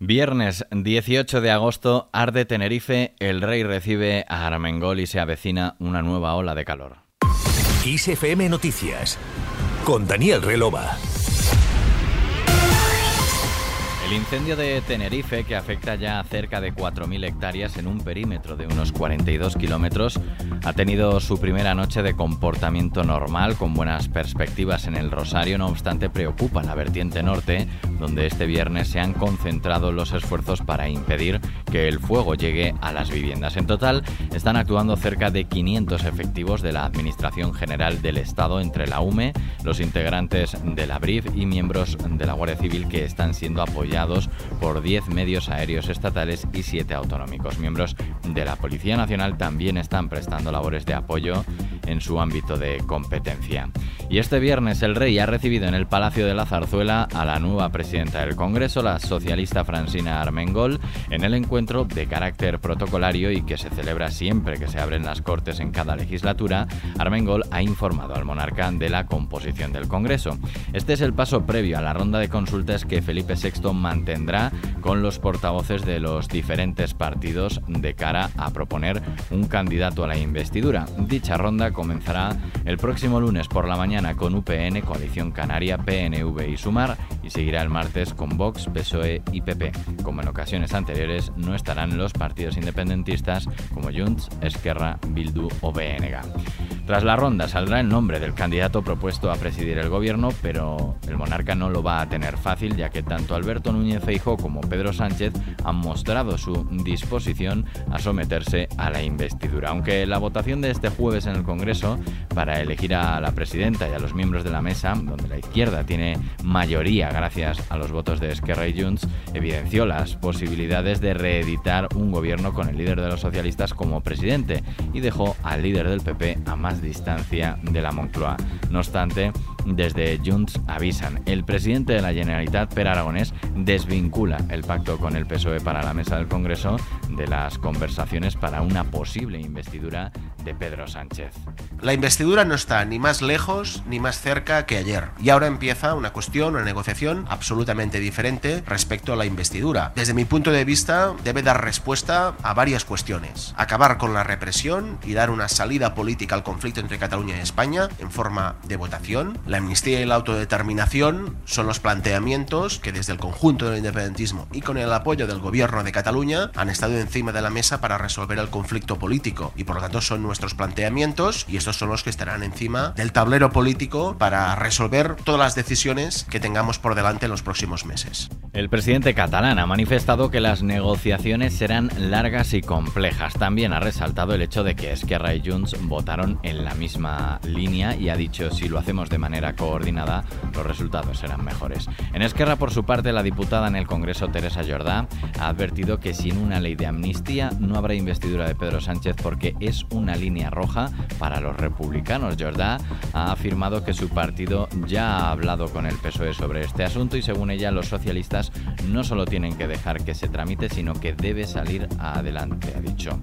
Viernes 18 de agosto, arde Tenerife, el rey recibe a Armengol y se avecina una nueva ola de calor. ISFM Noticias, con Daniel Relova. El incendio de Tenerife, que afecta ya a cerca de 4.000 hectáreas en un perímetro de unos 42 kilómetros, ha tenido su primera noche de comportamiento normal, con buenas perspectivas en el Rosario. No obstante, preocupa la vertiente norte, donde este viernes se han concentrado los esfuerzos para impedir que el fuego llegue a las viviendas. En total, están actuando cerca de 500 efectivos de la Administración General del Estado, entre la UME, los integrantes de la BRIF y miembros de la Guardia Civil que están siendo apoyados por 10 medios aéreos estatales y 7 autonómicos. Miembros de la Policía Nacional también están prestando labores de apoyo en su ámbito de competencia. Y este viernes el rey ha recibido en el Palacio de la Zarzuela a la nueva presidenta del Congreso, la socialista Francina Armengol, en el encuentro de carácter protocolario y que se celebra siempre que se abren las Cortes en cada legislatura. Armengol ha informado al monarca de la composición del Congreso. Este es el paso previo a la ronda de consultas que Felipe VI mantendrá con los portavoces de los diferentes partidos de cara a proponer un candidato a la investidura. Dicha ronda comenzará el próximo lunes por la mañana con UPN, Coalición Canaria, PNV y Sumar y seguirá el martes con Vox, PSOE y PP. Como en ocasiones anteriores, no estarán los partidos independentistas como Junts, Esquerra, Bildu o BNG. Tras la ronda saldrá el nombre del candidato propuesto a presidir el gobierno, pero el monarca no lo va a tener fácil ya que tanto Alberto Núñez Feijóo como Pedro Sánchez han mostrado su disposición a someterse a la investidura. Aunque la votación de este jueves en el Congreso para elegir a la presidenta y a los miembros de la mesa, donde la izquierda tiene mayoría gracias a los votos de Esquerra y Junts, evidenció las posibilidades de reeditar un gobierno con el líder de los socialistas como presidente y dejó al líder del PP a más distancia de la Moncloa. No obstante, desde Junts avisan, el presidente de la Generalitat, Per Aragonés, desvincula el pacto con el PSOE para la mesa del Congreso de las conversaciones para una posible investidura de Pedro Sánchez. La investidura no está ni más lejos ni más cerca que ayer. Y ahora empieza una cuestión, una negociación absolutamente diferente respecto a la investidura. Desde mi punto de vista, debe dar respuesta a varias cuestiones. Acabar con la represión y dar una salida política al conflicto entre Cataluña y España en forma de votación. La amnistía y la autodeterminación son los planteamientos que desde el conjunto del independentismo y con el apoyo del gobierno de Cataluña han estado encima de la mesa para resolver el conflicto político y por lo tanto son nuestros planteamientos y estos son los que estarán encima del tablero político para resolver todas las decisiones que tengamos por delante en los próximos meses. El presidente catalán ha manifestado que las negociaciones serán largas y complejas. También ha resaltado el hecho de que Esquerra y Junts votaron en la misma línea y ha dicho si lo hacemos de manera coordinada los resultados serán mejores. En Esquerra, por su parte, la diputada en el Congreso, Teresa Jordá, ha advertido que sin una ley de amnistía no habrá investidura de Pedro Sánchez porque es una línea roja para los republicanos. Jordá ha afirmado que su partido ya ha hablado con el PSOE sobre este asunto y según ella los socialistas no solo tienen que dejar que se tramite, sino que debe salir adelante, ha dicho.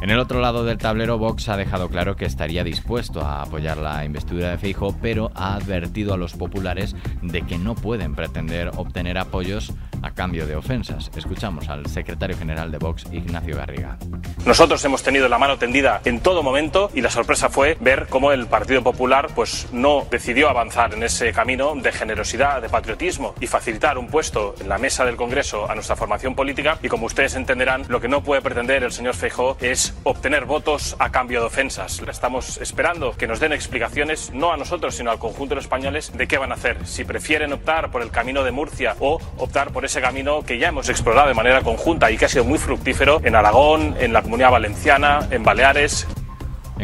En el otro lado del tablero, Vox ha dejado claro que estaría dispuesto a apoyar la investidura de Feijo, pero ha advertido a los populares de que no pueden pretender obtener apoyos a cambio de ofensas. Escuchamos al secretario general de Vox, Ignacio Garriga. Nosotros hemos tenido la mano tendida en todo momento y la sorpresa fue ver cómo el Partido Popular pues no decidió avanzar en ese camino de generosidad, de patriotismo y facilitar un puesto en la mesa del Congreso a nuestra formación política y como ustedes entenderán, lo que no puede pretender el señor Feijóo es obtener votos a cambio de ofensas. Estamos esperando que nos den explicaciones no a nosotros, sino al conjunto de los españoles de qué van a hacer, si prefieren optar por el camino de Murcia o optar por ese camino que ya hemos explorado de manera conjunta y que ha sido muy fructífero en Aragón, en la Comunidad Valenciana, en Baleares.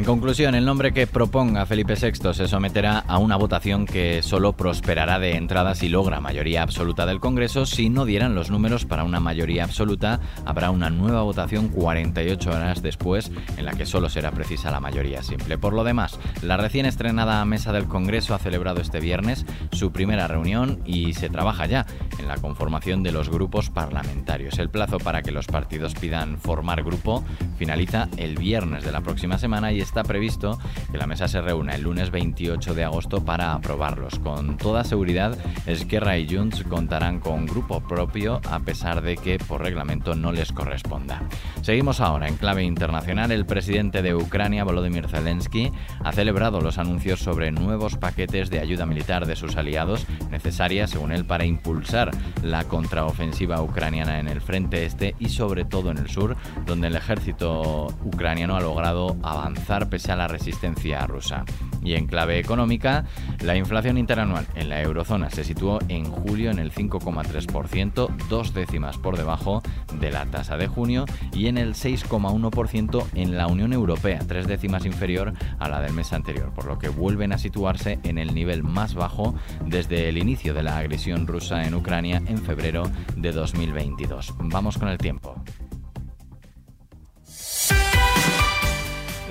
En conclusión, el nombre que proponga Felipe VI se someterá a una votación que solo prosperará de entrada si logra mayoría absoluta del Congreso. Si no dieran los números para una mayoría absoluta, habrá una nueva votación 48 horas después en la que solo será precisa la mayoría simple. Por lo demás, la recién estrenada mesa del Congreso ha celebrado este viernes su primera reunión y se trabaja ya en la conformación de los grupos parlamentarios. El plazo para que los partidos pidan formar grupo finaliza el viernes de la próxima semana y está previsto que la mesa se reúna el lunes 28 de agosto para aprobarlos. Con toda seguridad, Esquerra y Junts contarán con grupo propio a pesar de que por reglamento no les corresponda. Seguimos ahora en clave internacional. El presidente de Ucrania, Volodymyr Zelensky, ha celebrado los anuncios sobre nuevos paquetes de ayuda militar de sus aliados necesarias, según él, para impulsar la contraofensiva ucraniana en el frente este y sobre todo en el sur, donde el ejército ucraniano ha logrado avanzar pese a la resistencia rusa. Y en clave económica, la inflación interanual en la eurozona se situó en julio en el 5,3%, dos décimas por debajo de la tasa de junio, y en el 6,1% en la Unión Europea, tres décimas inferior a la del mes anterior, por lo que vuelven a situarse en el nivel más bajo desde el inicio de la agresión rusa en Ucrania en febrero de 2022. Vamos con el tiempo.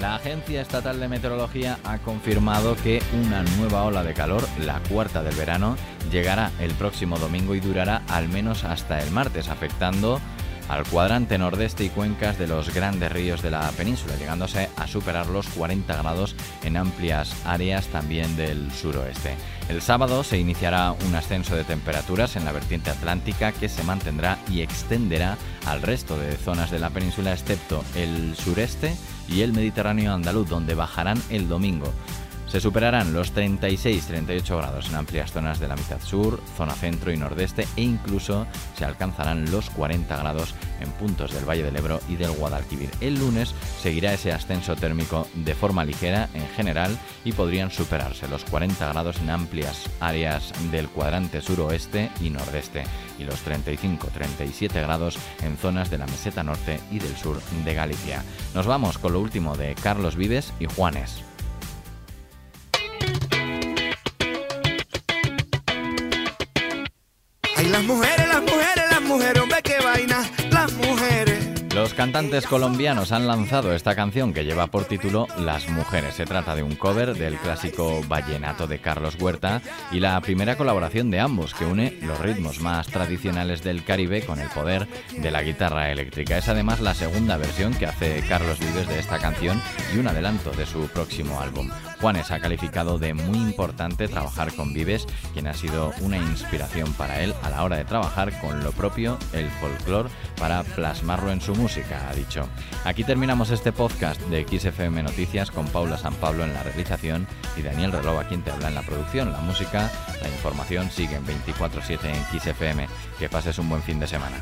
La Agencia Estatal de Meteorología ha confirmado que una nueva ola de calor, la cuarta del verano, llegará el próximo domingo y durará al menos hasta el martes, afectando al cuadrante nordeste y cuencas de los grandes ríos de la península, llegándose a superar los 40 grados en amplias áreas también del suroeste. El sábado se iniciará un ascenso de temperaturas en la vertiente atlántica que se mantendrá y extenderá al resto de zonas de la península excepto el sureste y el Mediterráneo andaluz, donde bajarán el domingo. Se superarán los 36-38 grados en amplias zonas de la mitad sur, zona centro y nordeste e incluso se alcanzarán los 40 grados en puntos del Valle del Ebro y del Guadalquivir. El lunes seguirá ese ascenso térmico de forma ligera en general y podrían superarse los 40 grados en amplias áreas del cuadrante suroeste y nordeste y los 35-37 grados en zonas de la meseta norte y del sur de Galicia. Nos vamos con lo último de Carlos Vives y Juanes. Las mujeres, las mujeres, Los cantantes colombianos han lanzado esta canción que lleva por título Las Mujeres. Se trata de un cover del clásico Vallenato de Carlos Huerta y la primera colaboración de ambos que une los ritmos más tradicionales del Caribe con el poder de la guitarra eléctrica. Es además la segunda versión que hace Carlos Vives de esta canción y un adelanto de su próximo álbum. Juanes ha calificado de muy importante trabajar con Vives, quien ha sido una inspiración para él a la hora de trabajar con lo propio, el folclore, para plasmarlo en su música, ha dicho. Aquí terminamos este podcast de XFM Noticias con Paula San Pablo en la realización y Daniel Relova quien te habla en la producción. La música, la información sigue en 24-7 en XFM. Que pases un buen fin de semana.